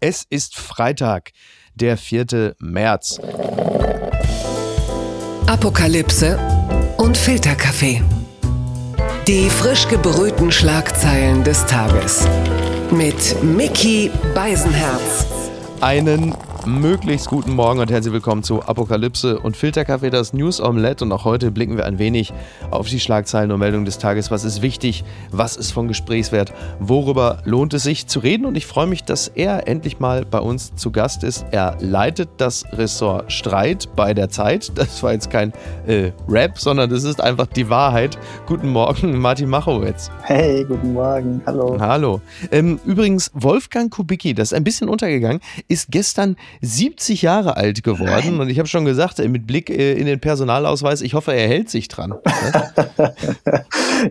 Es ist Freitag, der 4. März. Apokalypse und Filterkaffee. Die frisch gebrühten Schlagzeilen des Tages. Mit Mickey Beisenherz. Einen möglichst guten Morgen und herzlich willkommen zu Apokalypse und Filterkaffee, das News Omelette. Und auch heute blicken wir ein wenig auf die Schlagzeilen und Meldungen des Tages. Was ist wichtig? Was ist von Gesprächswert? Worüber lohnt es sich zu reden? Und ich freue mich, dass er endlich mal bei uns zu Gast ist. Er leitet das Ressort Streit bei der Zeit. Das war jetzt kein äh, Rap, sondern das ist einfach die Wahrheit. Guten Morgen, Martin Machowitz. Hey, guten Morgen. Hallo. Hallo. Ähm, übrigens, Wolfgang Kubicki, das ist ein bisschen untergegangen, ist gestern 70 Jahre alt geworden Nein. und ich habe schon gesagt, mit Blick äh, in den Personalausweis, ich hoffe, er hält sich dran.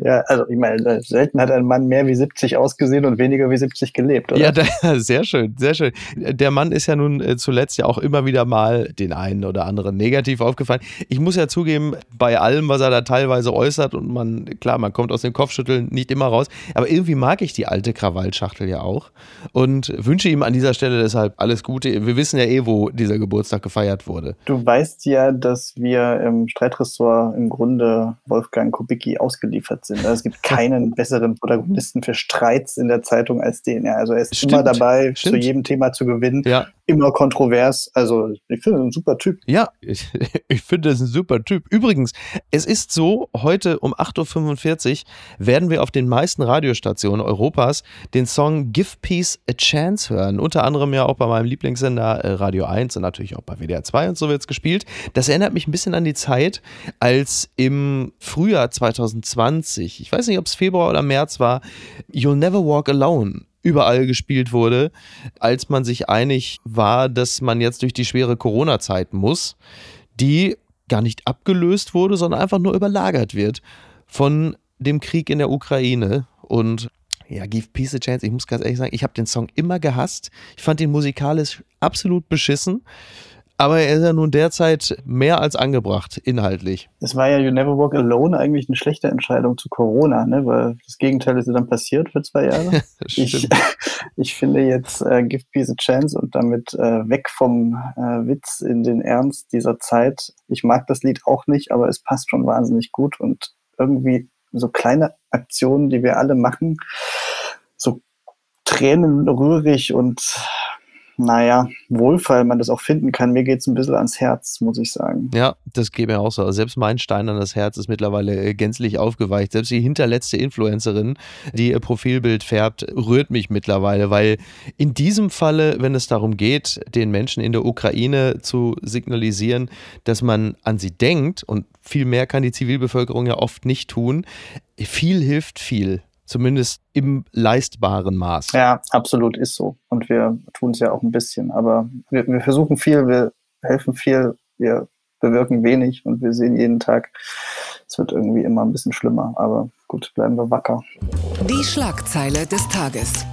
ja, also ich meine, selten hat ein Mann mehr wie 70 ausgesehen und weniger wie 70 gelebt, oder? Ja, da, sehr schön, sehr schön. Der Mann ist ja nun äh, zuletzt ja auch immer wieder mal den einen oder anderen negativ aufgefallen. Ich muss ja zugeben, bei allem, was er da teilweise äußert und man, klar, man kommt aus dem Kopfschütteln nicht immer raus, aber irgendwie mag ich die alte Krawallschachtel ja auch und wünsche ihm an dieser Stelle deshalb alles Gute. Wir wissen ja eh, wo dieser Geburtstag gefeiert wurde. Du weißt ja, dass wir im Streitressort im Grunde Wolfgang Kubicki ausgeliefert sind. Also es gibt keinen besseren Protagonisten für Streits in der Zeitung als den. Also er ist Stimmt. immer dabei, Stimmt. zu jedem Thema zu gewinnen. Ja. Immer kontrovers. Also ich finde ein super Typ. Ja, ich, ich finde es ein super Typ. Übrigens, es ist so, heute um 8.45 Uhr werden wir auf den meisten Radiostationen Europas den Song Give Peace a Chance hören. Unter anderem ja auch bei meinem Lieblingssender äh, Radio 1 und natürlich auch bei WDR 2 und so wird es gespielt. Das erinnert mich ein bisschen an die Zeit, als im Frühjahr 2020, ich weiß nicht, ob es Februar oder März war, You'll Never Walk Alone überall gespielt wurde, als man sich einig war, dass man jetzt durch die schwere Corona-Zeit muss, die gar nicht abgelöst wurde, sondern einfach nur überlagert wird von dem Krieg in der Ukraine. Und ja, Give Peace a Chance. Ich muss ganz ehrlich sagen, ich habe den Song immer gehasst. Ich fand ihn musikalisch absolut beschissen. Aber er ist ja nun derzeit mehr als angebracht, inhaltlich. Es war ja You Never Walk Alone eigentlich eine schlechte Entscheidung zu Corona, ne? weil das Gegenteil ist ja dann passiert für zwei Jahre. ich, ich finde jetzt äh, Give Peace a Chance und damit äh, weg vom äh, Witz in den Ernst dieser Zeit. Ich mag das Lied auch nicht, aber es passt schon wahnsinnig gut und irgendwie so kleine Aktionen, die wir alle machen, so tränenrührig und naja, wohlfeil man das auch finden kann. Mir geht es ein bisschen ans Herz, muss ich sagen. Ja, das geht mir auch so. Selbst mein Stein an das Herz ist mittlerweile äh, gänzlich aufgeweicht. Selbst die hinterletzte Influencerin, die ihr Profilbild färbt, rührt mich mittlerweile, weil in diesem Falle, wenn es darum geht, den Menschen in der Ukraine zu signalisieren, dass man an sie denkt und viel mehr kann die Zivilbevölkerung ja oft nicht tun, viel hilft viel zumindest im leistbaren Maß. Ja, absolut ist so. Und wir tun es ja auch ein bisschen. Aber wir, wir versuchen viel, wir helfen viel, wir bewirken wenig und wir sehen jeden Tag, es wird irgendwie immer ein bisschen schlimmer. Aber gut, bleiben wir wacker. Die Schlagzeile des Tages.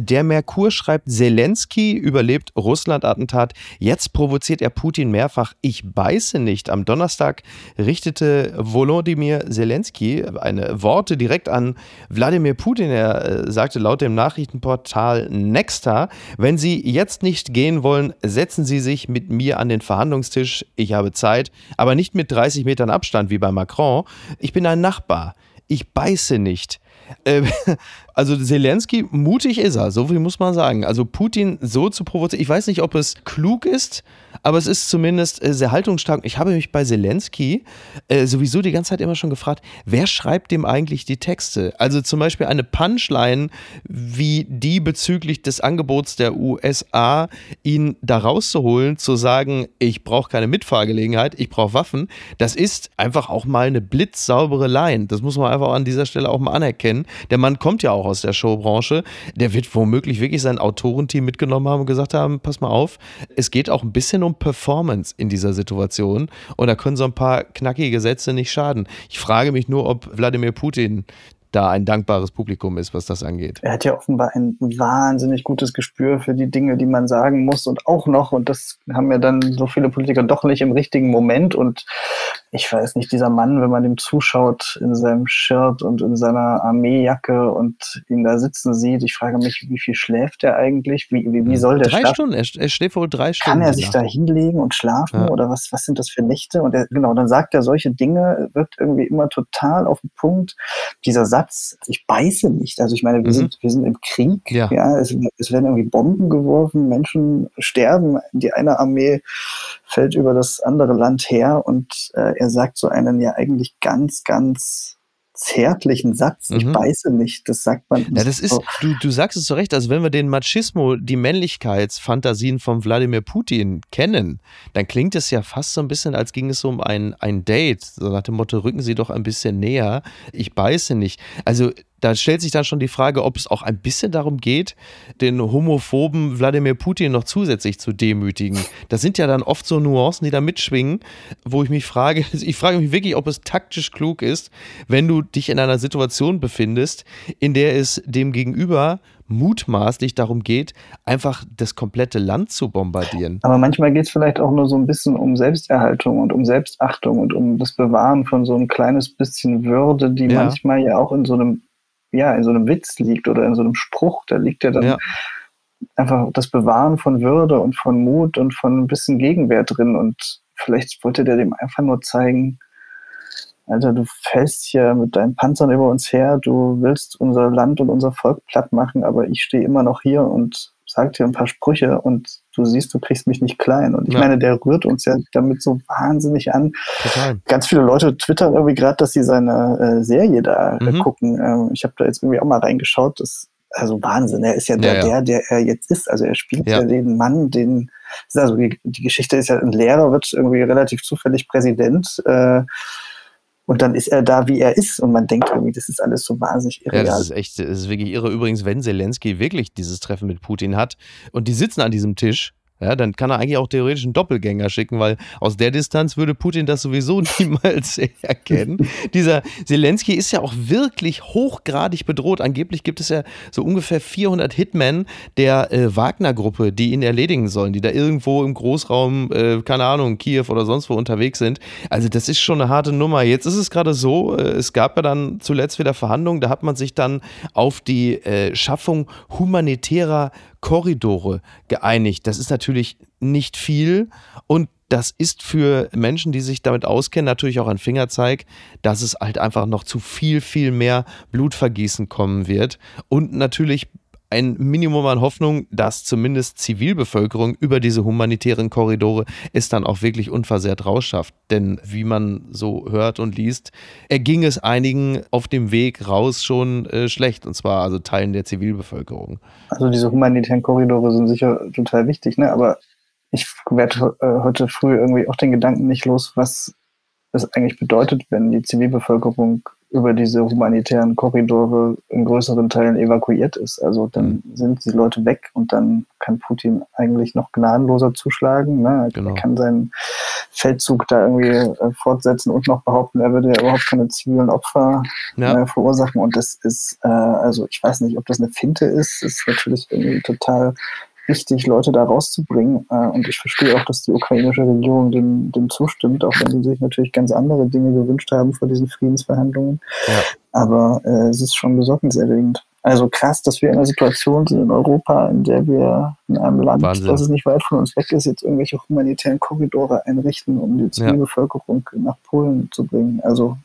Der Merkur schreibt, Zelensky überlebt Russland-Attentat. Jetzt provoziert er Putin mehrfach. Ich beiße nicht. Am Donnerstag richtete Volodymyr Zelensky eine Worte direkt an Wladimir Putin. Er äh, sagte laut dem Nachrichtenportal Nexta, wenn Sie jetzt nicht gehen wollen, setzen Sie sich mit mir an den Verhandlungstisch. Ich habe Zeit, aber nicht mit 30 Metern Abstand wie bei Macron. Ich bin ein Nachbar. Ich beiße nicht. Äh, also Zelensky, mutig ist er, so viel muss man sagen. Also Putin so zu provozieren, ich weiß nicht, ob es klug ist, aber es ist zumindest äh, sehr haltungsstark. Ich habe mich bei Zelensky äh, sowieso die ganze Zeit immer schon gefragt, wer schreibt dem eigentlich die Texte? Also zum Beispiel eine Punchline wie die bezüglich des Angebots der USA, ihn da rauszuholen, zu sagen, ich brauche keine Mitfahrgelegenheit, ich brauche Waffen, das ist einfach auch mal eine blitzsaubere Line. Das muss man einfach an dieser Stelle auch mal anerkennen. Der Mann kommt ja auch aus der Showbranche. Der wird womöglich wirklich sein Autorenteam mitgenommen haben und gesagt haben, pass mal auf, es geht auch ein bisschen um Performance in dieser Situation und da können so ein paar knackige Sätze nicht schaden. Ich frage mich nur, ob Wladimir Putin da ein dankbares Publikum ist, was das angeht. Er hat ja offenbar ein wahnsinnig gutes Gespür für die Dinge, die man sagen muss und auch noch, und das haben ja dann so viele Politiker doch nicht im richtigen Moment und ich weiß nicht, dieser Mann, wenn man dem zuschaut in seinem Shirt und in seiner Armeejacke und ihn da sitzen sieht, ich frage mich, wie viel schläft er eigentlich? Wie, wie, wie soll der Drei schlafen? Stunden, er, er schläft wohl drei Stunden. Kann er sich da hinlegen und schlafen Ja. oder was, was sind das für Nächte? Und er, genau, dann sagt er solche Dinge, wirkt irgendwie immer total auf den Punkt. Dieser Satz, ich beiße nicht. Also ich meine, wir, Mhm. sind, wir sind im Krieg, Ja. es, es werden irgendwie Bomben geworfen, Menschen sterben, die eine Armee fällt über das andere Land her und äh, er sagt so einen ja eigentlich ganz, ganz zärtlichen Satz, ich Mhm. beiße nicht, das sagt man Ja, das ist, so. du, du sagst es so recht, also wenn wir den Machismo, die Männlichkeitsfantasien von Wladimir Putin kennen, dann klingt es ja fast so ein bisschen, als ging es um ein, ein Date, so nach dem Motto, rücken Sie doch ein bisschen näher, ich beiße nicht. Also da stellt sich dann schon die Frage, ob es auch ein bisschen darum geht, den homophoben Wladimir Putin noch zusätzlich zu demütigen. Das sind ja dann oft so Nuancen, die da mitschwingen, wo ich mich frage, ich frage mich wirklich, ob es taktisch klug ist, wenn du dich in einer Situation befindest, in der es dem Gegenüber mutmaßlich darum geht, einfach das komplette Land zu bombardieren. Aber manchmal geht es vielleicht auch nur so ein bisschen um Selbsterhaltung und um Selbstachtung und um das Bewahren von so ein kleines bisschen Würde, die Ja. manchmal ja auch in so einem, ja, in so einem Witz liegt oder in so einem Spruch. Da liegt ja dann Ja. einfach das Bewahren von Würde und von Mut und von ein bisschen Gegenwehr drin. Und vielleicht wollte der dem einfach nur zeigen, Alter, du fällst hier mit deinen Panzern über uns her, du willst unser Land und unser Volk platt machen, aber ich stehe immer noch hier und sag dir ein paar Sprüche und du siehst, du kriegst mich nicht klein. Und ich Ja. meine, der rührt uns ja damit so wahnsinnig an. Total. Ganz viele Leute twittern irgendwie gerade, dass sie seine äh, Serie da äh, Mhm. gucken. Ähm, ich habe da jetzt irgendwie auch mal reingeschaut. Das also Wahnsinn. Er ist ja der, Ja, ja. der, der er jetzt ist. Also er spielt Ja. ja, den Mann, den also die, die Geschichte ist ja, ein Lehrer wird irgendwie relativ zufällig Präsident. Äh, und dann ist er da, wie er ist. Und man denkt irgendwie, das ist alles so wahnsinnig Ja, irreal. das ist echt, das ist wirklich irre. Übrigens, wenn Zelensky wirklich dieses Treffen mit Putin hat und die sitzen an diesem Tisch, ja, dann kann er eigentlich auch theoretisch einen Doppelgänger schicken, weil aus der Distanz würde Putin das sowieso niemals erkennen. Dieser Zelensky ist ja auch wirklich hochgradig bedroht. Angeblich gibt es ja so ungefähr 400 Hitmen der äh, Wagner-Gruppe, die ihn erledigen sollen, die da irgendwo im Großraum, äh, keine Ahnung, Kiew oder sonst wo unterwegs sind. Also das ist schon eine harte Nummer. Jetzt ist es gerade so, äh, es gab ja dann zuletzt wieder Verhandlungen, da hat man sich dann auf die äh, Schaffung humanitärer Korridore geeinigt. Das ist natürlich nicht viel und das ist für Menschen, die sich damit auskennen, natürlich auch ein Fingerzeig, dass es halt einfach noch zu viel, viel mehr Blutvergießen kommen wird. Und natürlich ein Minimum an Hoffnung, dass zumindest Zivilbevölkerung über diese humanitären Korridore es dann auch wirklich unversehrt rausschafft. Denn wie man so hört und liest, erging es einigen auf dem Weg raus schon äh, schlecht. Und zwar also Teilen der Zivilbevölkerung. Also diese humanitären Korridore sind sicher total wichtig, ne? Aber ich werde äh, heute früh irgendwie auch den Gedanken nicht los, was es eigentlich bedeutet, wenn die Zivilbevölkerung über diese humanitären Korridore in größeren Teilen evakuiert ist. Also dann sind die Leute weg und dann kann Putin eigentlich noch gnadenloser zuschlagen. Ne? Genau. Er kann seinen Feldzug da irgendwie äh, fortsetzen und noch behaupten, er würde ja überhaupt keine zivilen Opfer Ja. äh, verursachen. Und das ist, äh, also ich weiß nicht, ob das eine Finte ist. Es ist natürlich irgendwie total wichtig, Leute da rauszubringen. Äh, und ich verstehe auch, dass die ukrainische Regierung dem, dem zustimmt, auch wenn sie sich natürlich ganz andere Dinge gewünscht haben vor diesen Friedensverhandlungen. Ja. Aber äh, es ist schon besorgniserregend. Also krass, dass wir in einer Situation sind in Europa, in der wir in einem Land, Wahnsinn. das es nicht weit von uns weg ist, jetzt irgendwelche humanitären Korridore einrichten, um die Zivilbevölkerung nach Polen zu bringen. Also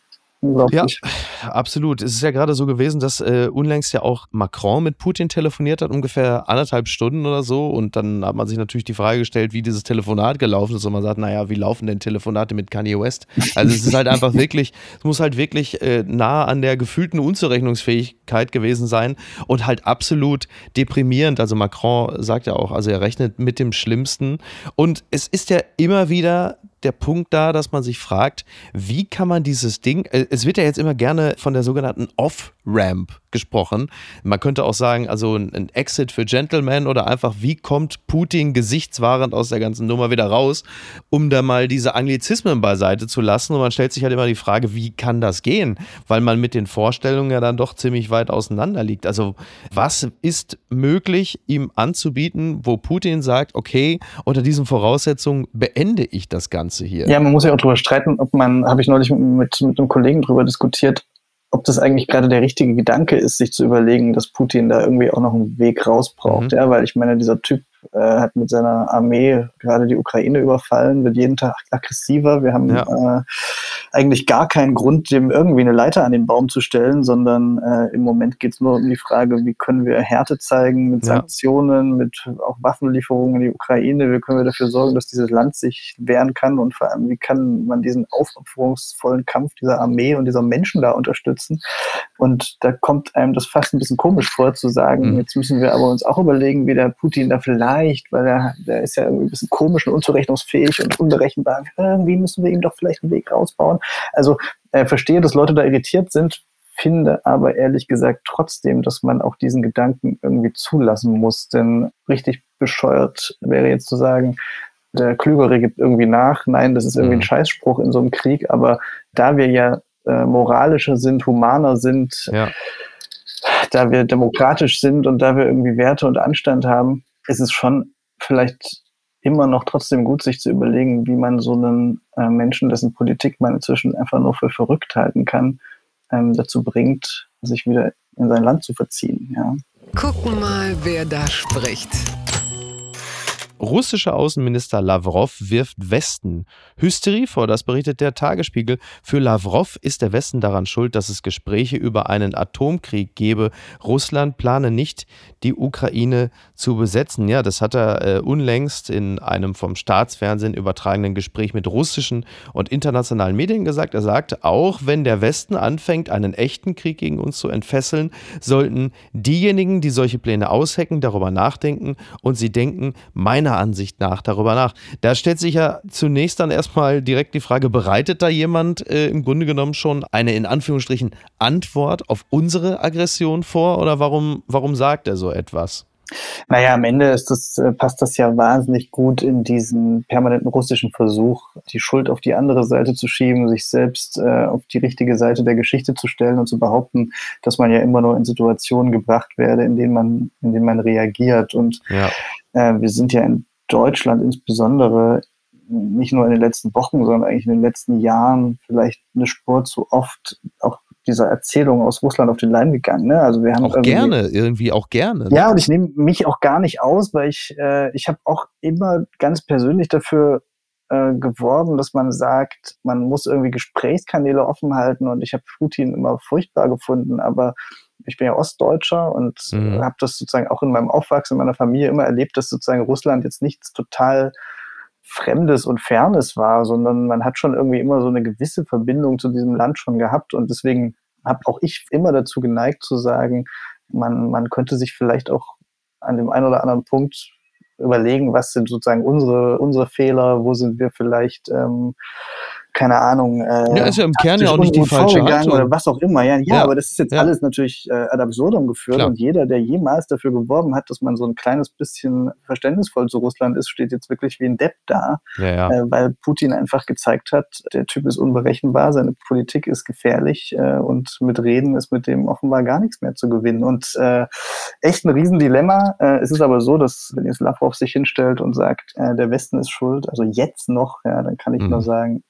unglaublich. Absolut. Es ist ja gerade so gewesen, dass äh, unlängst ja auch Macron mit Putin telefoniert hat, ungefähr anderthalb Stunden oder so. Und dann hat man sich natürlich die Frage gestellt, wie dieses Telefonat gelaufen ist. Und man sagt, naja, wie laufen denn Telefonate mit Kanye West? Also es ist halt einfach wirklich, es muss halt wirklich äh, nah an der gefühlten Unzurechnungsfähigkeit gewesen sein und halt absolut deprimierend. Also Macron sagt ja auch, also er rechnet mit dem Schlimmsten. Und es ist ja immer wieder der Punkt da, dass man sich fragt, wie kann man dieses Ding, äh, es wird ja jetzt immer gerne von der sogenannten Off- Ramp gesprochen. Man könnte auch sagen, also ein Exit für Gentlemen oder einfach, wie kommt Putin gesichtswahrend aus der ganzen Nummer wieder raus, um da mal diese Anglizismen beiseite zu lassen. Und man stellt sich halt immer die Frage, wie kann das gehen? Weil man mit den Vorstellungen ja dann doch ziemlich weit auseinander liegt. Also was ist möglich, ihm anzubieten, wo Putin sagt, okay, unter diesen Voraussetzungen beende ich das Ganze hier? Ja, man muss ja auch darüber streiten, ob man, habe ich neulich mit, mit einem Kollegen darüber diskutiert, ob das eigentlich gerade der richtige Gedanke ist, sich zu überlegen, dass Putin da irgendwie auch noch einen Weg raus braucht. Mhm. Ja, weil ich meine, dieser Typ äh, hat mit seiner Armee gerade die Ukraine überfallen, wird jeden Tag aggressiver. Wir haben ja. äh, eigentlich gar keinen Grund, dem irgendwie eine Leiter an den Baum zu stellen, sondern äh, im Moment geht es nur um die Frage, wie können wir Härte zeigen mit Sanktionen, ja. mit auch Waffenlieferungen in die Ukraine, wie können wir dafür sorgen, dass dieses Land sich wehren kann und vor allem, wie kann man diesen aufopferungsvollen Kampf dieser Armee und dieser Menschen da unterstützen. Und da kommt einem das fast ein bisschen komisch vor, zu sagen, mhm. jetzt müssen wir aber uns auch überlegen, wie der Putin da vielleicht, weil er, der ist ja irgendwie ein bisschen komisch und unzurechnungsfähig und unberechenbar, irgendwie müssen wir ihm doch vielleicht einen Weg rausbauen. Also äh, verstehe, dass Leute da irritiert sind, finde aber ehrlich gesagt trotzdem, dass man auch diesen Gedanken irgendwie zulassen muss. Denn richtig bescheuert wäre jetzt zu sagen, der Klügere gibt irgendwie nach. Nein, das ist irgendwie ein mhm. Scheißspruch in so einem Krieg. Aber da wir ja äh, moralischer sind, humaner sind, ja. da wir demokratisch sind und da wir irgendwie Werte und Anstand haben, ist es schon vielleicht immer noch trotzdem gut, sich zu überlegen, wie man so einen äh, Menschen, dessen Politik man inzwischen einfach nur für verrückt halten kann, ähm, dazu bringt, sich wieder in sein Land zu verziehen. Ja. Gucken mal, wer da spricht. Russischer Außenminister Lavrov wirft Westen Hysterie vor, das berichtet der Tagesspiegel. Für Lavrov ist der Westen daran schuld, dass es Gespräche über einen Atomkrieg gebe. Russland plane nicht, die Ukraine zu besetzen. Ja, das hat er äh, unlängst in einem vom Staatsfernsehen übertragenen Gespräch mit russischen und internationalen Medien gesagt. Er sagte, auch wenn der Westen anfängt, einen echten Krieg gegen uns zu entfesseln, sollten diejenigen, die solche Pläne aushecken, darüber nachdenken und sie denken, meiner meiner Ansicht nach darüber nach. Da stellt sich ja zunächst dann erstmal direkt die Frage, bereitet da jemand äh, im Grunde genommen schon eine in Anführungsstrichen Antwort auf unsere Aggression vor oder warum, warum sagt er so etwas? Naja, am Ende das, äh, passt das ja wahnsinnig gut in diesen permanenten russischen Versuch, die Schuld auf die andere Seite zu schieben, sich selbst äh, auf die richtige Seite der Geschichte zu stellen und zu behaupten, dass man ja immer nur in Situationen gebracht werde, in denen man, in denen man reagiert. Und ja. Äh, wir sind ja in Deutschland insbesondere nicht nur in den letzten Wochen, sondern eigentlich in den letzten Jahren vielleicht eine Spur zu oft auch dieser Erzählung aus Russland auf den Leim gegangen. Ne? Also wir haben auch gerne, irgendwie auch gerne. Ne? Ja, und ich nehme mich auch gar nicht aus, weil ich, äh, ich habe auch immer ganz persönlich dafür äh, geworben, dass man sagt, man muss irgendwie Gesprächskanäle offen halten und ich habe Putin immer furchtbar gefunden, aber ich bin ja Ostdeutscher und mhm. habe das sozusagen auch in meinem Aufwachsen in meiner Familie immer erlebt, dass sozusagen Russland jetzt nichts total Fremdes und Fernes war, sondern man hat schon irgendwie immer so eine gewisse Verbindung zu diesem Land schon gehabt. Und deswegen habe auch ich immer dazu geneigt zu sagen, man, man könnte sich vielleicht auch an dem einen oder anderen Punkt überlegen, was sind sozusagen unsere, unsere Fehler, wo sind wir vielleicht ähm, keine Ahnung, äh, ja, ist ja im Kern ja auch nicht die falsche Haltung. oder was auch immer. Ja, ja, ja. aber das ist jetzt ja. alles natürlich äh, ad absurdum geführt Klar. und jeder, der jemals dafür geworben hat, dass man so ein kleines bisschen verständnisvoll zu Russland ist, steht jetzt wirklich wie ein Depp da, ja, äh, weil Putin einfach gezeigt hat, der Typ ist unberechenbar, seine Politik ist gefährlich äh, und mit Reden ist mit dem offenbar gar nichts mehr zu gewinnen und äh, echt ein Riesendilemma. Äh, es ist aber so, dass wenn jetzt Lavrov sich hinstellt und sagt, äh, der Westen ist schuld, also jetzt noch, ja, dann kann ich mhm. nur sagen,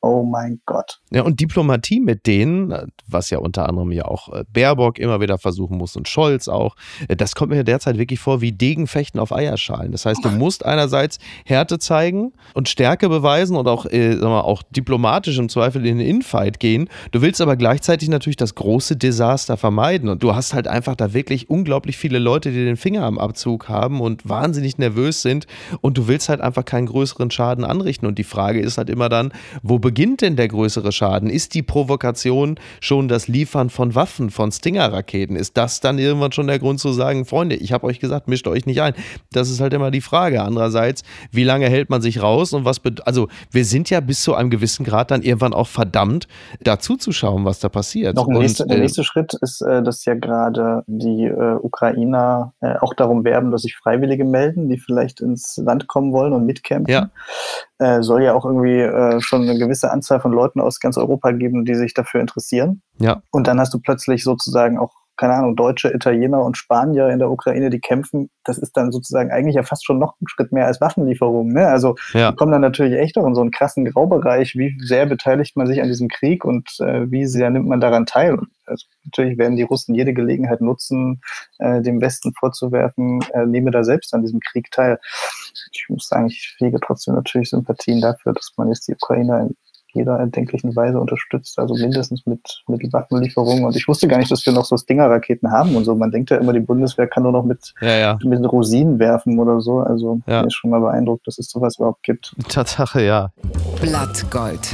Oh mein Gott. Ja, und Diplomatie mit denen, was ja unter anderem ja auch äh, Baerbock immer wieder versuchen muss und Scholz auch, äh, das kommt mir derzeit wirklich vor wie Degenfechten auf Eierschalen. Das heißt, du musst einerseits Härte zeigen und Stärke beweisen und auch, äh, sag mal, auch diplomatisch im Zweifel in den Infight gehen. Du willst aber gleichzeitig natürlich das große Desaster vermeiden. Und du hast halt einfach da wirklich unglaublich viele Leute, die den Finger am Abzug haben und wahnsinnig nervös sind. Und du willst halt einfach keinen größeren Schaden anrichten. Und die Frage ist halt immer dann, wo beginnt denn der größere Schaden? Ist die Provokation schon das Liefern von Waffen, von Stinger-Raketen? Ist das dann irgendwann schon der Grund zu sagen, Freunde, ich habe euch gesagt, mischt euch nicht ein? Das ist halt immer die Frage. Andererseits, wie lange hält man sich raus und was, also wir sind ja bis zu einem gewissen Grad dann irgendwann auch verdammt, dazu zu schauen, was da passiert. Noch ein nächste, der äh, nächste Schritt ist, äh, dass ja gerade die äh, Ukrainer äh, auch darum werben, dass sich Freiwillige melden, die vielleicht ins Land kommen wollen und mitkämpfen. Ja. Äh, soll ja auch irgendwie äh, schon eine gewisse Anzahl von Leuten aus ganz Europa geben, die sich dafür interessieren. Ja. Und dann hast du plötzlich sozusagen auch keine Ahnung, Deutsche, Italiener und Spanier in der Ukraine, die kämpfen, das ist dann sozusagen eigentlich ja fast schon noch ein Schritt mehr als Waffenlieferungen. Ne? Also ja. kommen dann natürlich echt auch in so einen krassen Graubereich, wie sehr beteiligt man sich an diesem Krieg und äh, wie sehr nimmt man daran teil. Also natürlich werden die Russen jede Gelegenheit nutzen, äh, dem Westen vorzuwerfen, er nehme da selbst an diesem Krieg teil. Ich muss sagen, ich hege trotzdem natürlich Sympathien dafür, dass man jetzt die Ukrainer in jeder erdenklichen Weise unterstützt, also mindestens mit, mit Waffenlieferungen. Und ich wusste gar nicht, dass wir noch so Stinger-Raketen haben und so. Man denkt ja immer, die Bundeswehr kann nur noch mit, ja, ja. mit Rosinen werfen oder so. Also ja. mir ist schon mal beeindruckt, dass es sowas überhaupt gibt. Tatsache, ja. Blattgold.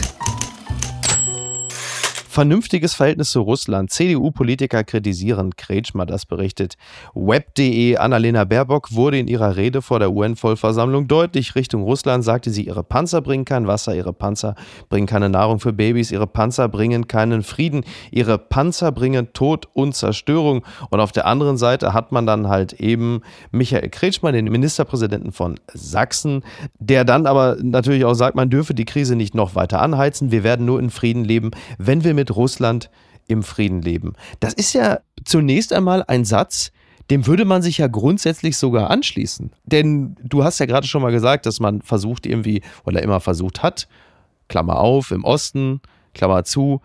Vernünftiges Verhältnis zu Russland. CDU-Politiker kritisieren. Kretschmer das berichtet. Web.de Annalena Baerbock wurde in ihrer Rede vor der UN-Vollversammlung deutlich. Richtung Russland sagte sie, ihre Panzer bringen kein Wasser, ihre Panzer bringen keine Nahrung für Babys, ihre Panzer bringen keinen Frieden, ihre Panzer bringen Tod und Zerstörung. Und auf der anderen Seite hat man dann halt eben Michael Kretschmer, den Ministerpräsidenten von Sachsen, der dann aber natürlich auch sagt, man dürfe die Krise nicht noch weiter anheizen. Wir werden nur in Frieden leben, wenn wir mit mit Russland im Frieden leben. Das ist ja zunächst einmal ein Satz, dem würde man sich ja grundsätzlich sogar anschließen. Denn du hast ja gerade schon mal gesagt, dass man versucht irgendwie oder immer versucht hat, Klammer auf, im Osten, Klammer zu,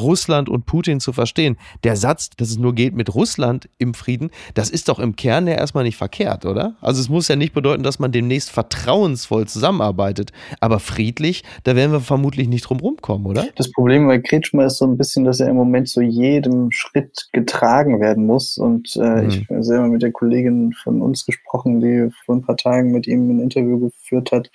Russland und Putin zu verstehen. Der Satz, dass es nur geht mit Russland im Frieden, das ist doch im Kern ja erstmal nicht verkehrt, oder? Also es muss ja nicht bedeuten, dass man demnächst vertrauensvoll zusammenarbeitet, aber friedlich, da werden wir vermutlich nicht drum rumkommen, oder? Das Problem bei Kretschmer ist so ein bisschen, dass er im Moment zu jedem Schritt getragen werden muss und äh, mhm. ich habe selber mit der Kollegin von uns gesprochen, die vor ein paar Tagen mit ihm ein Interview geführt hat.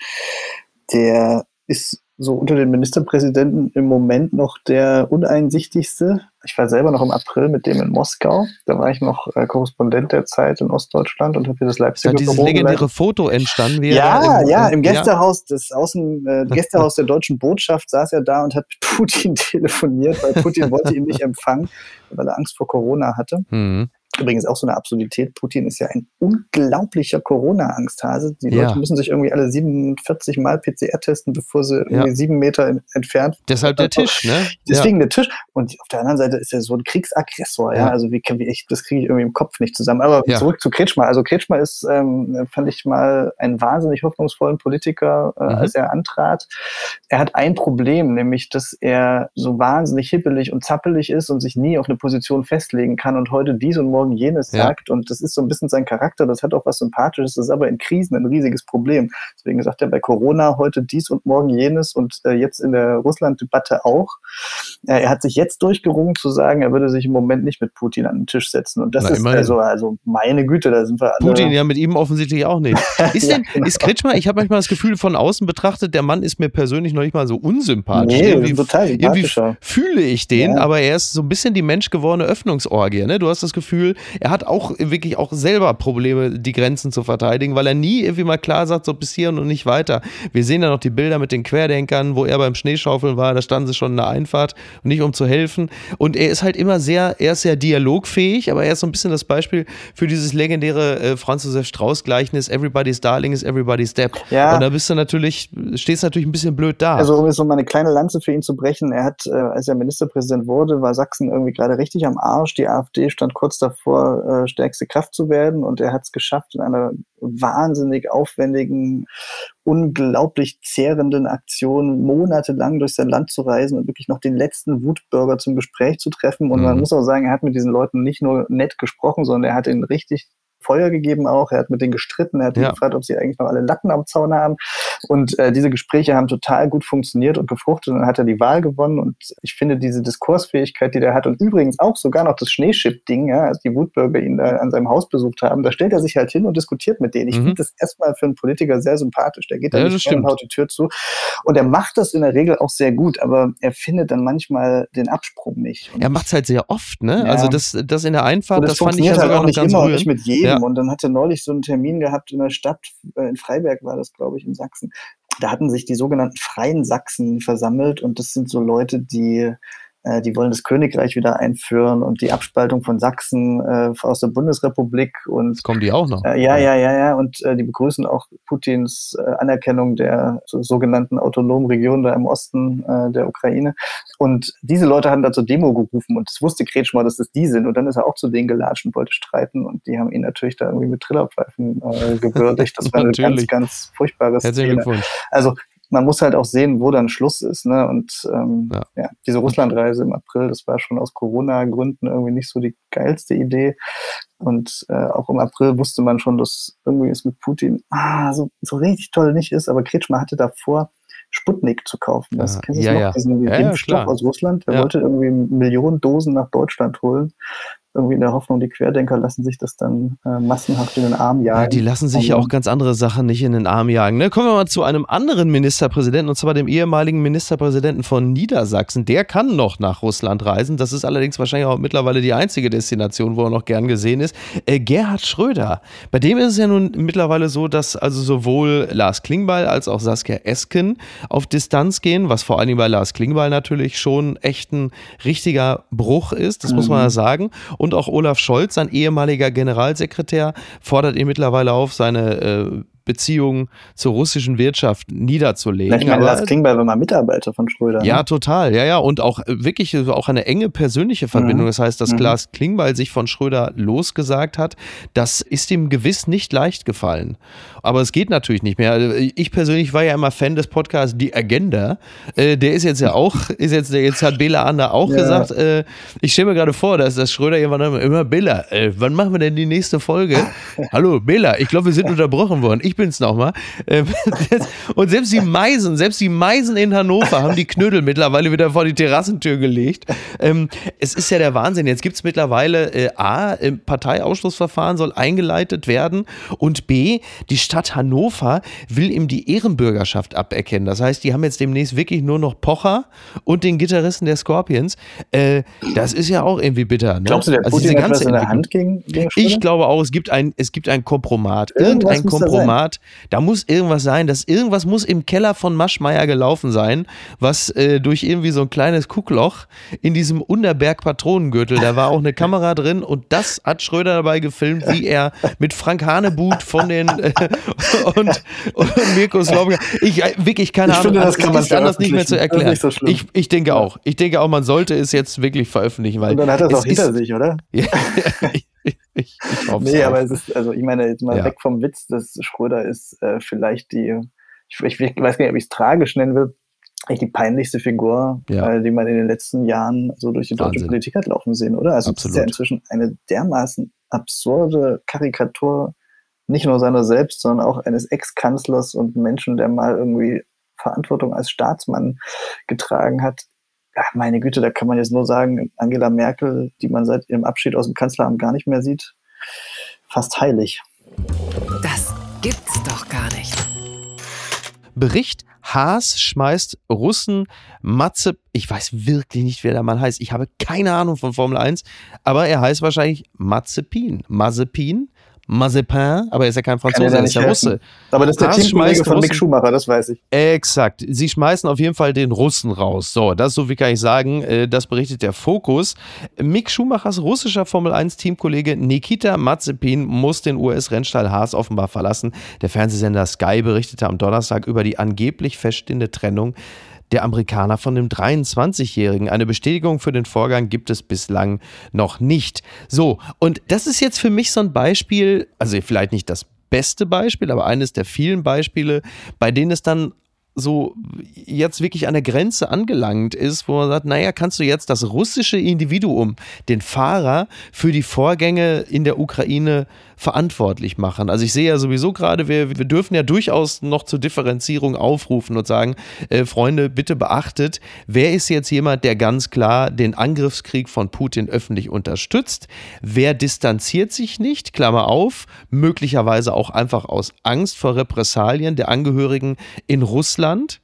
Der ist so unter den Ministerpräsidenten im Moment noch der uneinsichtigste. Ich war selber noch im April mit dem in Moskau. Da war ich noch äh, Korrespondent der Zeit in Ostdeutschland und habe hier das Leipziger Da dieses legendäre Foto entstanden. Wie ja, im, ja, im Gästehaus ja. des Außen, äh, Gästehaus der deutschen Botschaft saß er da und hat mit Putin telefoniert, weil Putin wollte ihn nicht empfangen, weil er Angst vor Corona hatte. Mhm. Übrigens auch so eine Absurdität. Putin ist ja ein unglaublicher Corona-Angsthase. Die ja. Leute müssen sich irgendwie alle 47 Mal PCR testen, bevor sie irgendwie ja. sieben Meter in, entfernt. Deshalb der Tisch, ne? Deswegen ja. der Tisch. Und auf der anderen Seite ist er so ein Kriegsaggressor, ja. Also wie, wie ich, das kriege ich irgendwie im Kopf nicht zusammen. Aber zurück zu Kretschmer. Also Kretschmer ist, ähm, fand ich mal, einen wahnsinnig hoffnungsvollen Politiker, äh, mhm. als er antrat. Er hat ein Problem, nämlich, dass er so wahnsinnig hippelig und zappelig ist und sich nie auf eine Position festlegen kann und heute dies und morgen morgen jenes ja. sagt. Und das ist so ein bisschen sein Charakter. Das hat auch was Sympathisches. Das ist aber in Krisen ein riesiges Problem. Deswegen sagt er bei Corona heute dies und morgen jenes und äh, jetzt in der Russland-Debatte auch. Äh, er hat sich jetzt durchgerungen zu sagen, er würde sich im Moment nicht mit Putin an den Tisch setzen. Und das Na, ist also, also meine Güte, da sind wir alle. Putin ja mit ihm offensichtlich auch nicht. Ist denn, ja, genau. ist Kretschmer, ich habe manchmal das Gefühl, von außen betrachtet, der Mann ist mir persönlich noch nicht mal so unsympathisch. Nee, irgendwie, total irgendwie fühle ich den, ja. aber er ist so ein bisschen die menschgewordene Öffnungsorgie. Ne? Du hast das Gefühl, er hat auch wirklich auch selber Probleme, die Grenzen zu verteidigen, weil er nie irgendwie mal klar sagt, so bis hier und nicht weiter. Wir sehen ja noch die Bilder mit den Querdenkern, wo er beim Schneeschaufeln war, da standen sie schon in der Einfahrt, nicht um zu helfen. Und er ist halt immer sehr, er ist sehr dialogfähig, aber er ist so ein bisschen das Beispiel für dieses legendäre äh, Franz Josef Strauß-Gleichnis, Everybody's Darling is Everybody's Depp. Ja. Und da bist du natürlich, stehst natürlich ein bisschen blöd da. Also um jetzt noch mal eine kleine Lanze für ihn zu brechen, er hat, äh, als er Ministerpräsident wurde, war Sachsen irgendwie gerade richtig am Arsch. Die AfD stand kurz davor, vor, äh, stärkste Kraft zu werden. Und er hat es geschafft, in einer wahnsinnig aufwendigen, unglaublich zehrenden Aktion monatelang durch sein Land zu reisen und wirklich noch den letzten Wutbürger zum Gespräch zu treffen. Und mhm. man muss auch sagen, er hat mit diesen Leuten nicht nur nett gesprochen, sondern er hat ihnen richtig Feuer gegeben auch. Er hat mit denen gestritten, er hat ja. gefragt, ob sie eigentlich noch alle Latten am Zaun haben. Und äh, diese Gespräche haben total gut funktioniert und gefruchtet und dann hat er die Wahl gewonnen. Und ich finde diese Diskursfähigkeit, die der hat und übrigens auch sogar noch das Schneeschipp-Ding, ja, als die Wutbürger ihn da an seinem Haus besucht haben, da stellt er sich halt hin und diskutiert mit denen. Ich mhm. finde das erstmal für einen Politiker sehr sympathisch. Der geht da ja, nicht und haut die Tür zu. Und er macht das in der Regel auch sehr gut, aber er findet dann manchmal den Absprung nicht. Und er macht es halt sehr oft, ne? Ja. Also das, das in der Einfahrt, das, das fand ich ja halt sogar auch nicht immer und nicht mit jedem. Ja. Und dann hat er neulich so einen Termin gehabt in der Stadt, äh, in Freiberg war das, glaube ich, in Sachsen. Da hatten sich die sogenannten Freien Sachsen versammelt und das sind so Leute, die die wollen das Königreich wieder einführen und die Abspaltung von Sachsen äh, aus der Bundesrepublik und kommen die auch noch. Äh, ja, ja, ja, ja. Und äh, die begrüßen auch Putins äh, Anerkennung der so, sogenannten autonomen Region da im Osten äh, der Ukraine. Und diese Leute hatten da zur Demo gerufen und das wusste Kretschmer, dass das die sind. Und dann ist er auch zu denen gelatscht und wollte streiten. Und die haben ihn natürlich da irgendwie mit Trillerpfeifen äh, gewürdigt. Das war eine ganz, ganz furchtbare Szene. Also man muss halt auch sehen, wo dann Schluss ist. Ne? Und ähm, ja. ja. diese Russlandreise im April, das war schon aus Corona-Gründen irgendwie nicht so die geilste Idee. Und äh, auch im April wusste man schon, dass irgendwie es mit Putin ah, so, so richtig toll nicht ist. Aber Kretschmer hatte davor Sputnik zu kaufen. Das ja. kennst du ja, noch, ja. diesen ja, Impfstoff aus Russland. Er wollte irgendwie Millionen Dosen nach Deutschland holen irgendwie in der Hoffnung, die Querdenker lassen sich das dann äh, massenhaft in den Arm jagen. Ja, die lassen sich ja auch ganz andere Sachen nicht in den Arm jagen. Ne? Kommen wir mal zu einem anderen Ministerpräsidenten, und zwar dem ehemaligen Ministerpräsidenten von Niedersachsen. Der kann noch nach Russland reisen. Das ist allerdings wahrscheinlich auch mittlerweile die einzige Destination, wo er noch gern gesehen ist. Äh, Gerhard Schröder. Bei dem ist es ja nun mittlerweile so, dass also sowohl Lars Klingbeil als auch Saskia Esken auf Distanz gehen, was vor allem bei Lars Klingbeil natürlich schon echt ein richtiger Bruch ist. Das mhm. muss man ja mhm. sagen. Und auch Olaf Scholz, sein ehemaliger Generalsekretär, fordert ihn mittlerweile auf, seine äh, Beziehungen zur russischen Wirtschaft niederzulegen. Ich meine, das klingt bei wenn man Mitarbeiter von Schröder. Ja, ne? total. Ja, ja. Und auch äh, wirklich äh, auch eine enge persönliche Verbindung. Mhm. Das heißt, dass mhm. Klaas Klingbeil sich von Schröder losgesagt hat, das ist ihm gewiss nicht leicht gefallen. Aber es geht natürlich nicht mehr. Also, ich persönlich war ja immer Fan des Podcasts Die Agenda. Äh, der ist jetzt ja auch, ist jetzt, jetzt hat Bela Ander auch ja. gesagt, äh, ich stelle mir gerade vor, dass, dass Schröder irgendwann immer, Bela, äh, wann machen wir denn die nächste Folge? Hallo, Bela, ich glaube, wir sind unterbrochen worden. Ich ich bin's nochmal. Ähm, und selbst die Meisen, selbst die Meisen in Hannover haben die Knödel mittlerweile wieder vor die Terrassentür gelegt. Ähm, es ist ja der Wahnsinn. Jetzt gibt es mittlerweile äh, A, Parteiausschlussverfahren soll eingeleitet werden und B, die Stadt Hannover will ihm die Ehrenbürgerschaft aberkennen. Das heißt, die haben jetzt demnächst wirklich nur noch Pocher und den Gitarristen der Scorpions. Äh, das ist ja auch irgendwie bitter. Ne? Glaubst du, der also Putin hat was in der Hand gegen, gegen Ich glaube auch, es gibt ein, es gibt ein Kompromat. Irgendein Kompromat Format. Da muss irgendwas sein, dass irgendwas muss im Keller von Maschmeyer gelaufen sein, was äh, durch irgendwie so ein kleines Kuckloch in diesem Unterberg-Patronengürtel, da war auch eine Kamera drin und das hat Schröder dabei gefilmt, wie er mit Frank Hanebut von den äh, und, und Mirko Slomka. Ich äh, wirklich keine ich Ahnung, finde, das kann man ist anders nicht mehr zu erklären. So ich, ich denke auch. Ich denke auch, man sollte es jetzt wirklich veröffentlichen, weil und dann hat er es auch hinter sich, oder? ich, ich, nee, aber es ist, also ich meine, jetzt mal ja. weg vom Witz, dass Schröder ist äh, vielleicht die, ich, ich, weiß gar nicht, ob ich es tragisch nennen will, die peinlichste Figur, ja. äh, die man in den letzten Jahren so durch die deutsche Wahnsinn. Politik hat laufen sehen, oder? Also es ist ja inzwischen eine dermaßen absurde Karikatur, nicht nur seiner selbst, sondern auch eines Ex-Kanzlers und Menschen, der mal irgendwie Verantwortung als Staatsmann getragen hat ja, meine Güte, da kann man jetzt nur sagen, Angela Merkel, die man seit ihrem Abschied aus dem Kanzleramt gar nicht mehr sieht, fast heilig. Das gibt's doch gar nicht. Bericht Haas schmeißt Russen Matze, ich weiß wirklich nicht, wer der Mann heißt. Ich habe keine Ahnung von Formel 1, aber er heißt wahrscheinlich Mazepin. Mazepin Mazepin, aber er ist ja kein Franzose, er ist ja Russe. Aber das ist der Haas Teamkollege von Mick Schumacher, das weiß ich. Exakt. Sie schmeißen auf jeden Fall den Russen raus. So, das so wie kann ich sagen, äh, das berichtet der Fokus. Mick Schumachers russischer Formel 1 Teamkollege Nikita Mazepin muss den US-Rennstall Haas offenbar verlassen. Der Fernsehsender Sky berichtete am Donnerstag über die angeblich feststehende Trennung der Amerikaner von dem 23-Jährigen. Eine Bestätigung für den Vorgang gibt es bislang noch nicht. So, und das ist jetzt für mich so ein Beispiel, also vielleicht nicht das beste Beispiel, aber eines der vielen Beispiele, bei denen es dann so jetzt wirklich an der Grenze angelangt ist, wo man sagt, naja, kannst du jetzt das russische Individuum, den Fahrer, für die Vorgänge in der Ukraine verantwortlich machen. Also ich sehe ja sowieso gerade, wir, wir dürfen ja durchaus noch zur Differenzierung aufrufen und sagen, äh, Freunde, bitte beachtet, wer ist jetzt jemand, der ganz klar den Angriffskrieg von Putin öffentlich unterstützt? Wer distanziert sich nicht, Klammer auf, möglicherweise auch einfach aus Angst vor Repressalien der Angehörigen in Russland?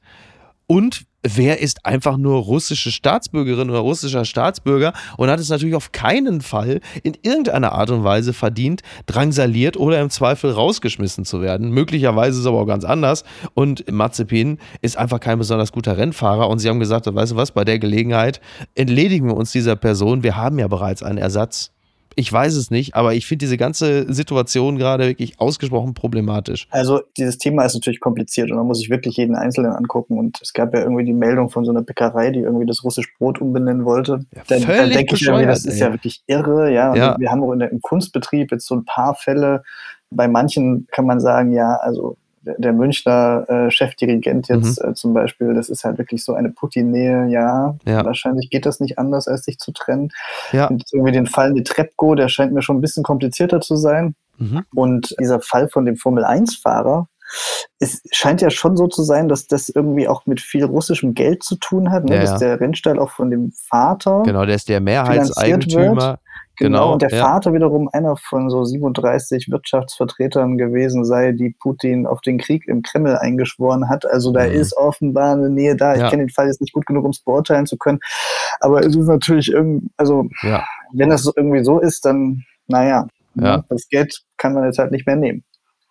Und wer ist einfach nur russische Staatsbürgerin oder russischer Staatsbürger und hat es natürlich auf keinen Fall in irgendeiner Art und Weise verdient, drangsaliert oder im Zweifel rausgeschmissen zu werden. Möglicherweise ist es aber auch ganz anders und Mazepin ist einfach kein besonders guter Rennfahrer und sie haben gesagt, weißt du was, bei der Gelegenheit entledigen wir uns dieser Person, wir haben ja bereits einen Ersatz. Ich weiß es nicht, aber ich finde diese ganze Situation gerade wirklich ausgesprochen problematisch. Also dieses Thema ist natürlich kompliziert und man muss sich wirklich jeden Einzelnen angucken. Und es gab ja irgendwie die Meldung von so einer Bäckerei, die irgendwie das russisch Brot umbenennen wollte. Ja, dann, dann denke ich irgendwie, das ist ja wirklich irre. Ja, ja. wir haben auch in der, im Kunstbetrieb jetzt so ein paar Fälle. Bei manchen kann man sagen, ja, also der Münchner äh, Chefdirigent jetzt mhm. äh, zum Beispiel, das ist halt wirklich so eine Putin-Nähe, ja, ja, Wahrscheinlich geht das nicht anders, als sich zu trennen. Ja. Und irgendwie den Fall mit Trepko, der scheint mir schon ein bisschen komplizierter zu sein. Mhm. Und dieser Fall von dem Formel-1-Fahrer, es scheint ja schon so zu sein, dass das irgendwie auch mit viel russischem Geld zu tun hat, ne? ja, dass der Rennstall auch von dem Vater. Genau, der ist der Mehrheitseigentümer. Genau, genau, und der ja. Vater wiederum einer von so 37 Wirtschaftsvertretern gewesen sei, die Putin auf den Krieg im Kreml eingeschworen hat. Also da mhm. ist offenbar eine Nähe da. Ja. Ich kenne den Fall jetzt nicht gut genug, um es beurteilen zu können. Aber es ist natürlich irgendwie, also ja. wenn das irgendwie so ist, dann, naja, ne, das Geld kann man jetzt halt nicht mehr nehmen.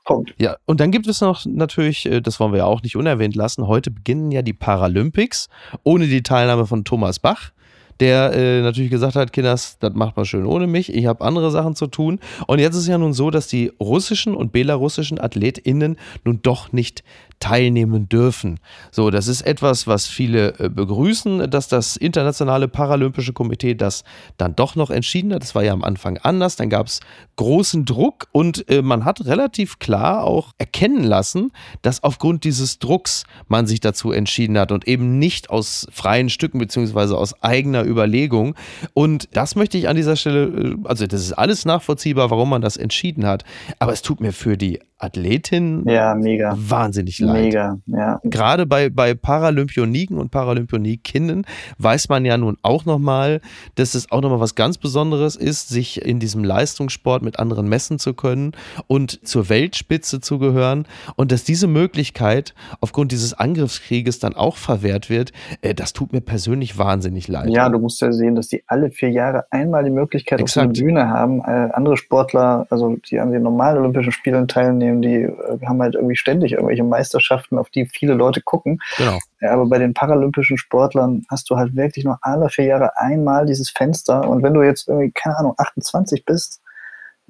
Punkt. Ja, und dann gibt es noch natürlich, äh, das wollen wir ja auch nicht unerwähnt lassen, heute beginnen ja die Paralympics ohne die Teilnahme von Thomas Bach der äh, natürlich gesagt hat, Kinders, das macht mal schön ohne mich, ich habe andere Sachen zu tun. Und jetzt ist ja nun so, dass die russischen und belarussischen AthletInnen nun doch nicht teilnehmen dürfen. So, das ist etwas, was viele äh, begrüßen, dass das Internationale Paralympische Komitee das dann doch noch entschieden hat. Das war ja am Anfang anders. Dann gab es großen Druck und äh, man hat relativ klar auch erkennen lassen, dass aufgrund dieses Drucks man sich dazu entschieden hat und eben nicht aus freien Stücken beziehungsweise aus eigener Überlegung. Und das möchte ich an dieser Stelle, äh, also das ist alles nachvollziehbar, warum man das entschieden hat. Aber es tut mir für die Athletin ja, mega. wahnsinnig leid. Mega, ja. Gerade bei, bei Paralympioniken und Paralympionikinnen weiß man ja nun auch nochmal, dass es auch nochmal was ganz Besonderes ist, sich in diesem Leistungssport mit anderen messen zu können und zur Weltspitze zu gehören und dass diese Möglichkeit aufgrund dieses Angriffskrieges dann auch verwehrt wird, äh, das tut mir persönlich wahnsinnig leid. Ja, du musst ja sehen, dass die alle vier Jahre einmal die Möglichkeit Exakt. auf der Bühne haben. Äh, andere Sportler, also die an den normalen Olympischen Spielen teilnehmen, nehmen, die äh, haben halt irgendwie ständig irgendwelche Meisterschaften, auf die viele Leute gucken. Genau. Ja, aber bei den paralympischen Sportlern hast du halt wirklich nur alle vier Jahre einmal dieses Fenster. Und wenn du jetzt irgendwie, keine Ahnung, 28 bist,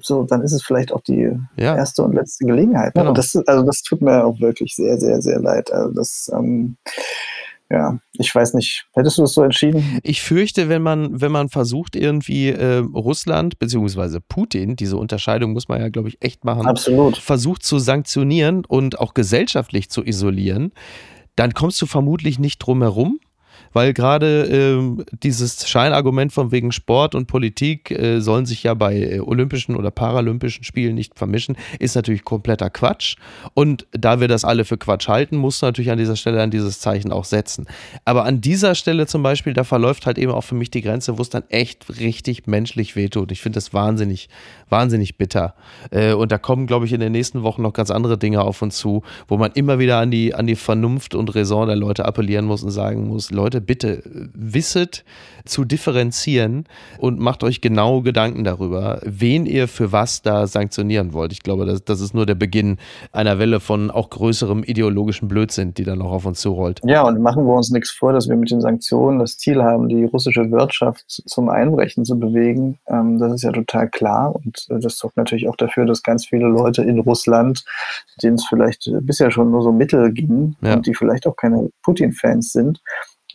so, dann ist es vielleicht auch die ja. erste und letzte Gelegenheit. Ne? Genau. Und das, also das tut mir auch wirklich sehr, sehr, sehr leid. Also das, ähm, ja, ich weiß nicht. Hättest du es so entschieden? Ich fürchte, wenn man, wenn man versucht, irgendwie äh, Russland beziehungsweise Putin, diese Unterscheidung muss man ja, glaube ich, echt machen, Absolut. versucht zu sanktionieren und auch gesellschaftlich zu isolieren, dann kommst du vermutlich nicht drum herum, weil gerade ähm, dieses Scheinargument von wegen Sport und Politik äh, sollen sich ja bei äh, Olympischen oder Paralympischen Spielen nicht vermischen, ist natürlich kompletter Quatsch. Und da wir das alle für Quatsch halten, muss natürlich an dieser Stelle an dieses Zeichen auch setzen. Aber an dieser Stelle zum Beispiel, da verläuft halt eben auch für mich die Grenze, wo es dann echt richtig menschlich wehtut. Ich finde das wahnsinnig, wahnsinnig bitter. Äh, und da kommen, glaube ich, in den nächsten Wochen noch ganz andere Dinge auf uns zu, wo man immer wieder an die, an die Vernunft und Raison der Leute appellieren muss und sagen muss, Leute, bitte, wisset zu differenzieren und macht euch genau Gedanken darüber, wen ihr für was da sanktionieren wollt. Ich glaube, das, das ist nur der Beginn einer Welle von auch größerem ideologischen Blödsinn, die dann noch auf uns zurollt. Ja, und machen wir uns nichts vor, dass wir mit den Sanktionen das Ziel haben, die russische Wirtschaft zum Einbrechen zu bewegen. Ähm, das ist ja total klar und äh, das sorgt natürlich auch dafür, dass ganz viele Leute in Russland, denen es vielleicht bisher schon nur so mittel ging ja. und die vielleicht auch keine Putin-Fans sind,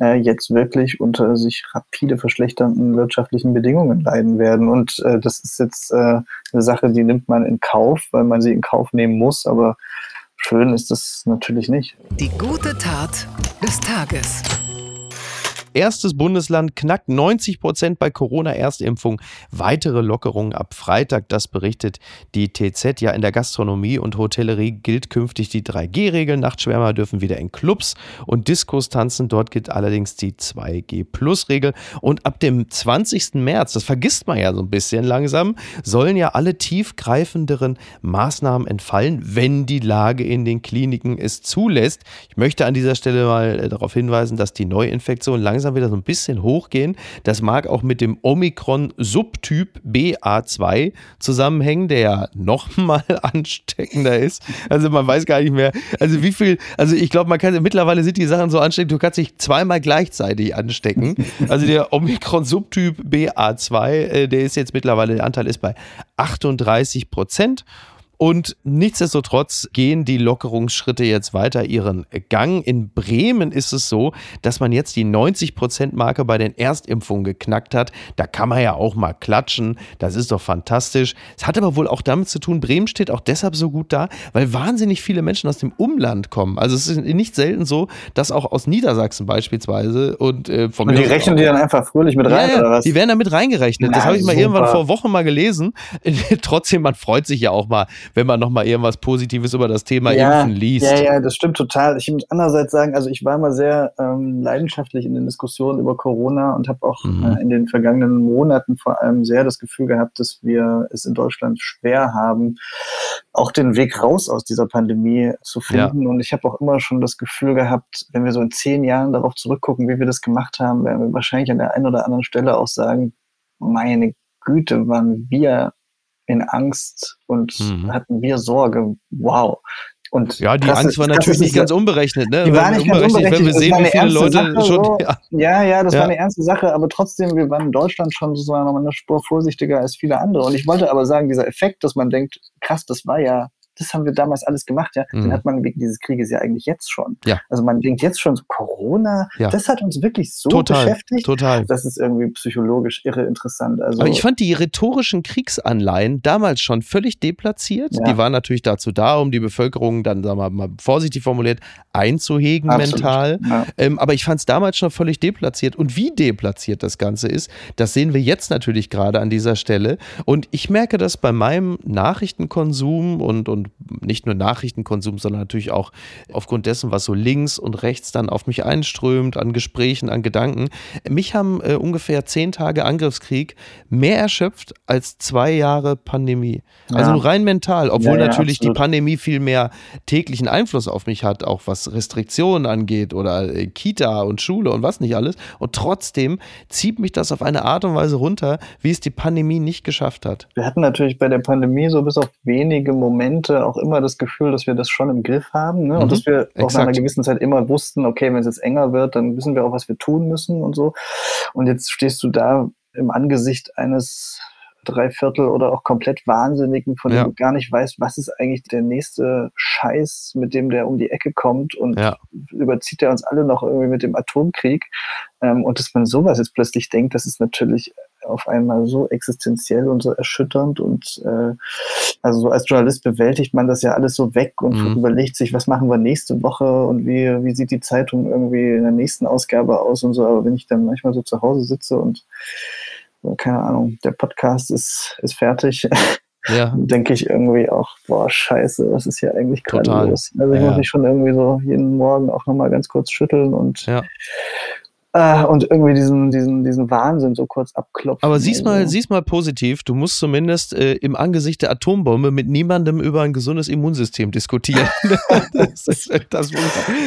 äh, jetzt wirklich unter sich rapide verschlechternden wirtschaftlichen Bedingungen leiden werden. Und äh, das ist jetzt äh, eine Sache, die nimmt man in Kauf, weil man sie in Kauf nehmen muss. Aber schön ist das natürlich nicht. Die gute Tat des Tages erstes Bundesland knackt 90 Prozent bei Corona-Erstimpfung. Weitere Lockerungen ab Freitag, das berichtet die TZ. Ja, in der Gastronomie und Hotellerie gilt künftig die 3G-Regel. Nachtschwärmer dürfen wieder in Clubs und Diskos tanzen. Dort gilt allerdings die 2G-Plus-Regel. Und ab dem 20. März, das vergisst man ja so ein bisschen langsam, sollen ja alle tiefgreifenderen Maßnahmen entfallen, wenn die Lage in den Kliniken es zulässt. Ich möchte an dieser Stelle mal äh, darauf hinweisen, dass die Neuinfektion langsam langsam wieder so ein bisschen hochgehen. Das mag auch mit dem Omikron-Subtyp BA2 zusammenhängen, der ja nochmal ansteckender ist. Also man weiß gar nicht mehr, also wie viel, also ich glaube, man kann, mittlerweile sind die Sachen so ansteckend, du kannst dich zweimal gleichzeitig anstecken. Also der Omikron-Subtyp BA2, äh, der ist jetzt mittlerweile, der Anteil ist bei 38 Prozent. Und nichtsdestotrotz gehen die Lockerungsschritte jetzt weiter ihren Gang. In Bremen ist es so, dass man jetzt die 90%-Marke bei den Erstimpfungen geknackt hat. Da kann man ja auch mal klatschen. Das ist doch fantastisch. Es hat aber wohl auch damit zu tun, Bremen steht auch deshalb so gut da, weil wahnsinnig viele Menschen aus dem Umland kommen. Also es ist nicht selten so, dass auch aus Niedersachsen beispielsweise und äh, von Und die rechnen die dann einfach fröhlich mit rein, ja, oder was? Die werden da mit reingerechnet. Na, das habe ich mal super. irgendwann vor Wochen mal gelesen. Trotzdem, man freut sich ja auch mal, wenn man nochmal irgendwas Positives über das Thema ja, Impfen liest. Ja, ja, das stimmt total. Ich muss andererseits sagen, also ich war immer sehr ähm, leidenschaftlich in den Diskussionen über Corona und habe auch mhm. äh, in den vergangenen Monaten vor allem sehr das Gefühl gehabt, dass wir es in Deutschland schwer haben, auch den Weg raus aus dieser Pandemie zu finden. Ja. Und ich habe auch immer schon das Gefühl gehabt, wenn wir so in zehn Jahren darauf zurückgucken, wie wir das gemacht haben, werden wir wahrscheinlich an der einen oder anderen Stelle auch sagen, meine Güte, waren wir in Angst und mhm. hatten wir Sorge. Wow. Und ja, die Angst ist, war natürlich nicht ganz unberechnet. Ne? Die war nicht ganz unberechnet, wenn wir sehen, wie viele Leute Sache, schon. So. Ja. ja, das ja. war eine ernste Sache, aber trotzdem, wir waren in Deutschland schon sozusagen noch eine Spur vorsichtiger als viele andere. Und ich wollte aber sagen, dieser Effekt, dass man denkt, krass, das war ja das haben wir damals alles gemacht, ja. Mhm. Den hat man wegen dieses Krieges ja eigentlich jetzt schon. Ja. Also man denkt jetzt schon so, Corona, ja. das hat uns wirklich so total, beschäftigt. Total. Das ist irgendwie psychologisch irre interessant. Also, Aber ich fand die rhetorischen Kriegsanleihen damals schon völlig deplatziert. Ja. Die waren natürlich dazu da, um die Bevölkerung dann, sagen wir mal, vorsichtig formuliert, einzuhegen Absolut. mental. Ja. Ähm, aber ich fand es damals schon völlig deplatziert. Und wie deplatziert das Ganze ist, das sehen wir jetzt natürlich gerade an dieser Stelle. Und ich merke das bei meinem Nachrichtenkonsum und, und nicht nur Nachrichtenkonsum, sondern natürlich auch aufgrund dessen, was so links und rechts dann auf mich einströmt, an Gesprächen, an Gedanken. Mich haben äh, ungefähr zehn Tage Angriffskrieg mehr erschöpft als zwei Jahre Pandemie. Also ja. rein mental, obwohl ja, ja, natürlich absolut. die Pandemie viel mehr täglichen Einfluss auf mich hat, auch was Restriktionen angeht oder äh, Kita und Schule und was nicht alles. Und trotzdem zieht mich das auf eine Art und Weise runter, wie es die Pandemie nicht geschafft hat. Wir hatten natürlich bei der Pandemie so bis auf wenige Momente auch immer das Gefühl, dass wir das schon im Griff haben ne? und mhm, dass wir auch nach einer gewissen Zeit immer wussten, okay, wenn es jetzt enger wird, dann wissen wir auch, was wir tun müssen und so. Und jetzt stehst du da im Angesicht eines Dreiviertel oder auch komplett Wahnsinnigen, von dem du gar nicht weißt, was ist eigentlich der nächste Scheiß, mit dem der um die Ecke kommt und ja. überzieht er uns alle noch irgendwie mit dem Atomkrieg. Ähm, und dass man sowas jetzt plötzlich denkt, das ist natürlich auf einmal so existenziell und so erschütternd und äh, also so als Journalist bewältigt man das ja alles so weg und mhm. überlegt sich, was machen wir nächste Woche und wie, wie sieht die Zeitung irgendwie in der nächsten Ausgabe aus und so. Aber wenn ich dann manchmal so zu Hause sitze und keine Ahnung, der Podcast ist, ist fertig. Ja. denke ich irgendwie auch, boah, scheiße, was ist hier eigentlich gerade los? Also ich ja. muss mich schon irgendwie so jeden Morgen auch nochmal ganz kurz schütteln und ja äh, und irgendwie diesen, diesen, diesen Wahnsinn so kurz abklopfen. Aber siehst mal, also. siehst mal positiv, du musst zumindest äh, im Angesicht der Atombombe mit niemandem über ein gesundes Immunsystem diskutieren. das, das, das,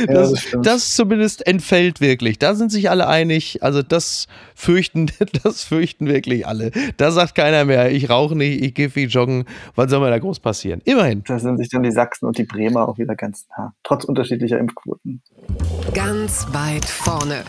das, das, zumindest entfällt wirklich. Da sind sich alle einig. Also das fürchten, das fürchten wirklich alle. Da sagt keiner mehr, ich rauche nicht, ich gehe viel joggen. Was soll mir da groß passieren? Immerhin. Da sind sich dann die Sachsen und die Bremer auch wieder ganz nah, trotz unterschiedlicher Impfquoten. Ganz weit vorne.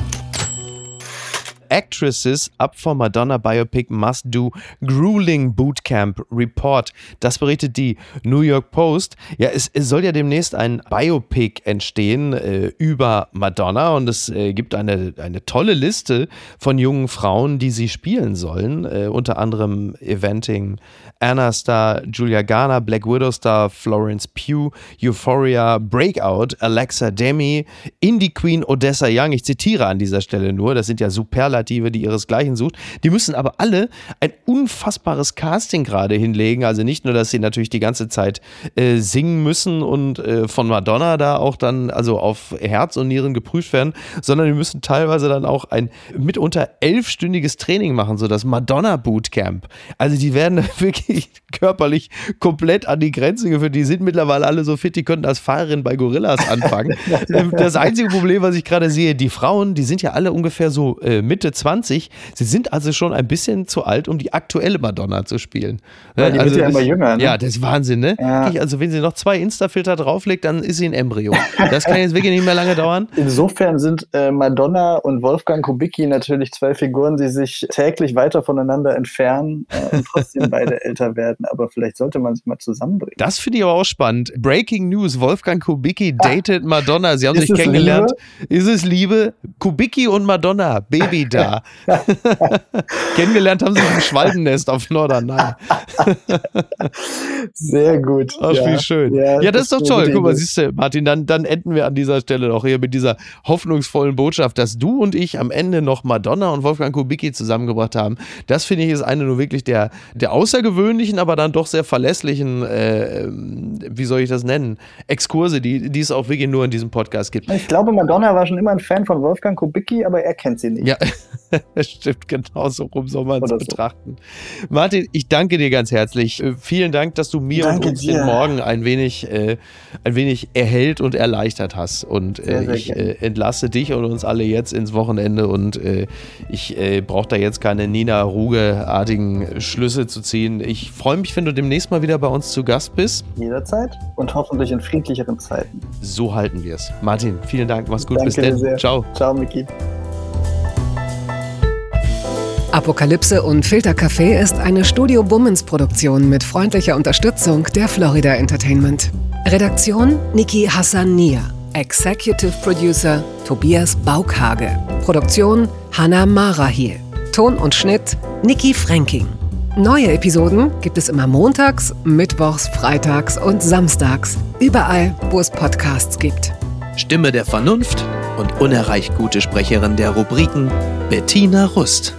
Actresses up for Madonna biopic must do grueling bootcamp report. Das berichtet die New York Post. Ja, es, es soll ja demnächst ein Biopic entstehen äh, über Madonna und es äh, gibt eine, eine tolle Liste von jungen Frauen, die sie spielen sollen. Äh, unter anderem Eventing Anna Star, Julia Garner, Black Widow Star, Florence Pugh, Euphoria, Breakout, Alexa Demi, Indie Queen Odessa Young. Ich zitiere an dieser Stelle nur, das sind ja Superlative, die ihresgleichen sucht. Die müssen aber alle ein unfassbares Casting gerade hinlegen. Also nicht nur, dass sie natürlich die ganze Zeit äh, singen müssen und äh, von Madonna da auch dann also auf Herz und Nieren geprüft werden, sondern die müssen teilweise dann auch ein mitunter elfstündiges Training machen, so das Madonna Bootcamp. Also die werden wirklich körperlich komplett an die Grenze geführt. Die sind mittlerweile alle so fit, die könnten als Fahrerin bei Gorillas anfangen. das einzige Problem, was ich gerade sehe, die Frauen, die sind ja alle ungefähr so äh, Mitte 20. Sie sind also schon ein bisschen zu alt, um die aktuelle Madonna zu spielen. Ja, die also, wird ja immer jünger. Ne? Ja, das ist Wahnsinn, ne? Ja. Also wenn sie noch zwei Insta-Filter drauflegt, dann ist sie ein Embryo. Das kann jetzt wirklich nicht mehr lange dauern. Insofern sind äh, Madonna und Wolfgang Kubicki natürlich zwei Figuren, die sich täglich weiter voneinander entfernen äh, und trotzdem beide älter werden. Aber vielleicht sollte man sich mal zusammenbringen. Das finde ich aber auch spannend. Breaking News: Wolfgang Kubicki datet ah. Madonna. Sie haben sich kennengelernt. Liebe? Ist es Liebe? Kubicki und Madonna, Baby da. kennengelernt haben sie im Schwalbennest auf Norderney. Sehr gut. Ach, ja. wie schön. Ja, ja das, das, ist doch toll. Guck mal, siehst du, Martin, dann, dann enden wir an dieser Stelle noch hier mit dieser hoffnungsvollen Botschaft, dass du und ich am Ende noch Madonna und Wolfgang Kubicki zusammengebracht haben. Das finde ich ist eine nur wirklich der, der außergewöhnlichen, aber dann doch sehr verlässlichen, äh, wie soll ich das nennen, Exkurse, die, die es auch wirklich nur in diesem Podcast gibt. Ich glaube, Madonna war schon immer ein Fan von Wolfgang Kubicki, aber er kennt sie nicht. Ja, stimmt, genau so rum soll man es betrachten. Martin, ich danke dir ganz herzlich. Äh, vielen Dank, dass du mir danke und uns dir. den Morgen ein wenig, äh, ein wenig erhellt und erleichtert hast. Und äh, sehr, sehr ich äh, entlasse dich und uns alle jetzt ins Wochenende und äh, ich äh, brauche da jetzt keine Nina Ruge-artigen Schlüsse zu ziehen. Ich freue mich, wenn du demnächst mal wieder bei uns zu Gast bist. Jederzeit und hoffentlich in friedlicheren Zeiten. So halten wir es. Martin, vielen Dank. Mach's gut. Danke Bis dann. Ciao. Ciao, Miki. Apokalypse und Filtercafé ist eine Studio Bummens Produktion mit freundlicher Unterstützung der Florida Entertainment. Redaktion Niki Hassania. Executive Producer Tobias Baukhage. Produktion Hannah Marahiel. Ton und Schnitt Niki Fränking. Neue Episoden gibt es immer montags, mittwochs, freitags und samstags. Überall, wo es Podcasts gibt. Stimme der Vernunft und unerreicht gute Sprecherin der Rubriken Bettina Rust.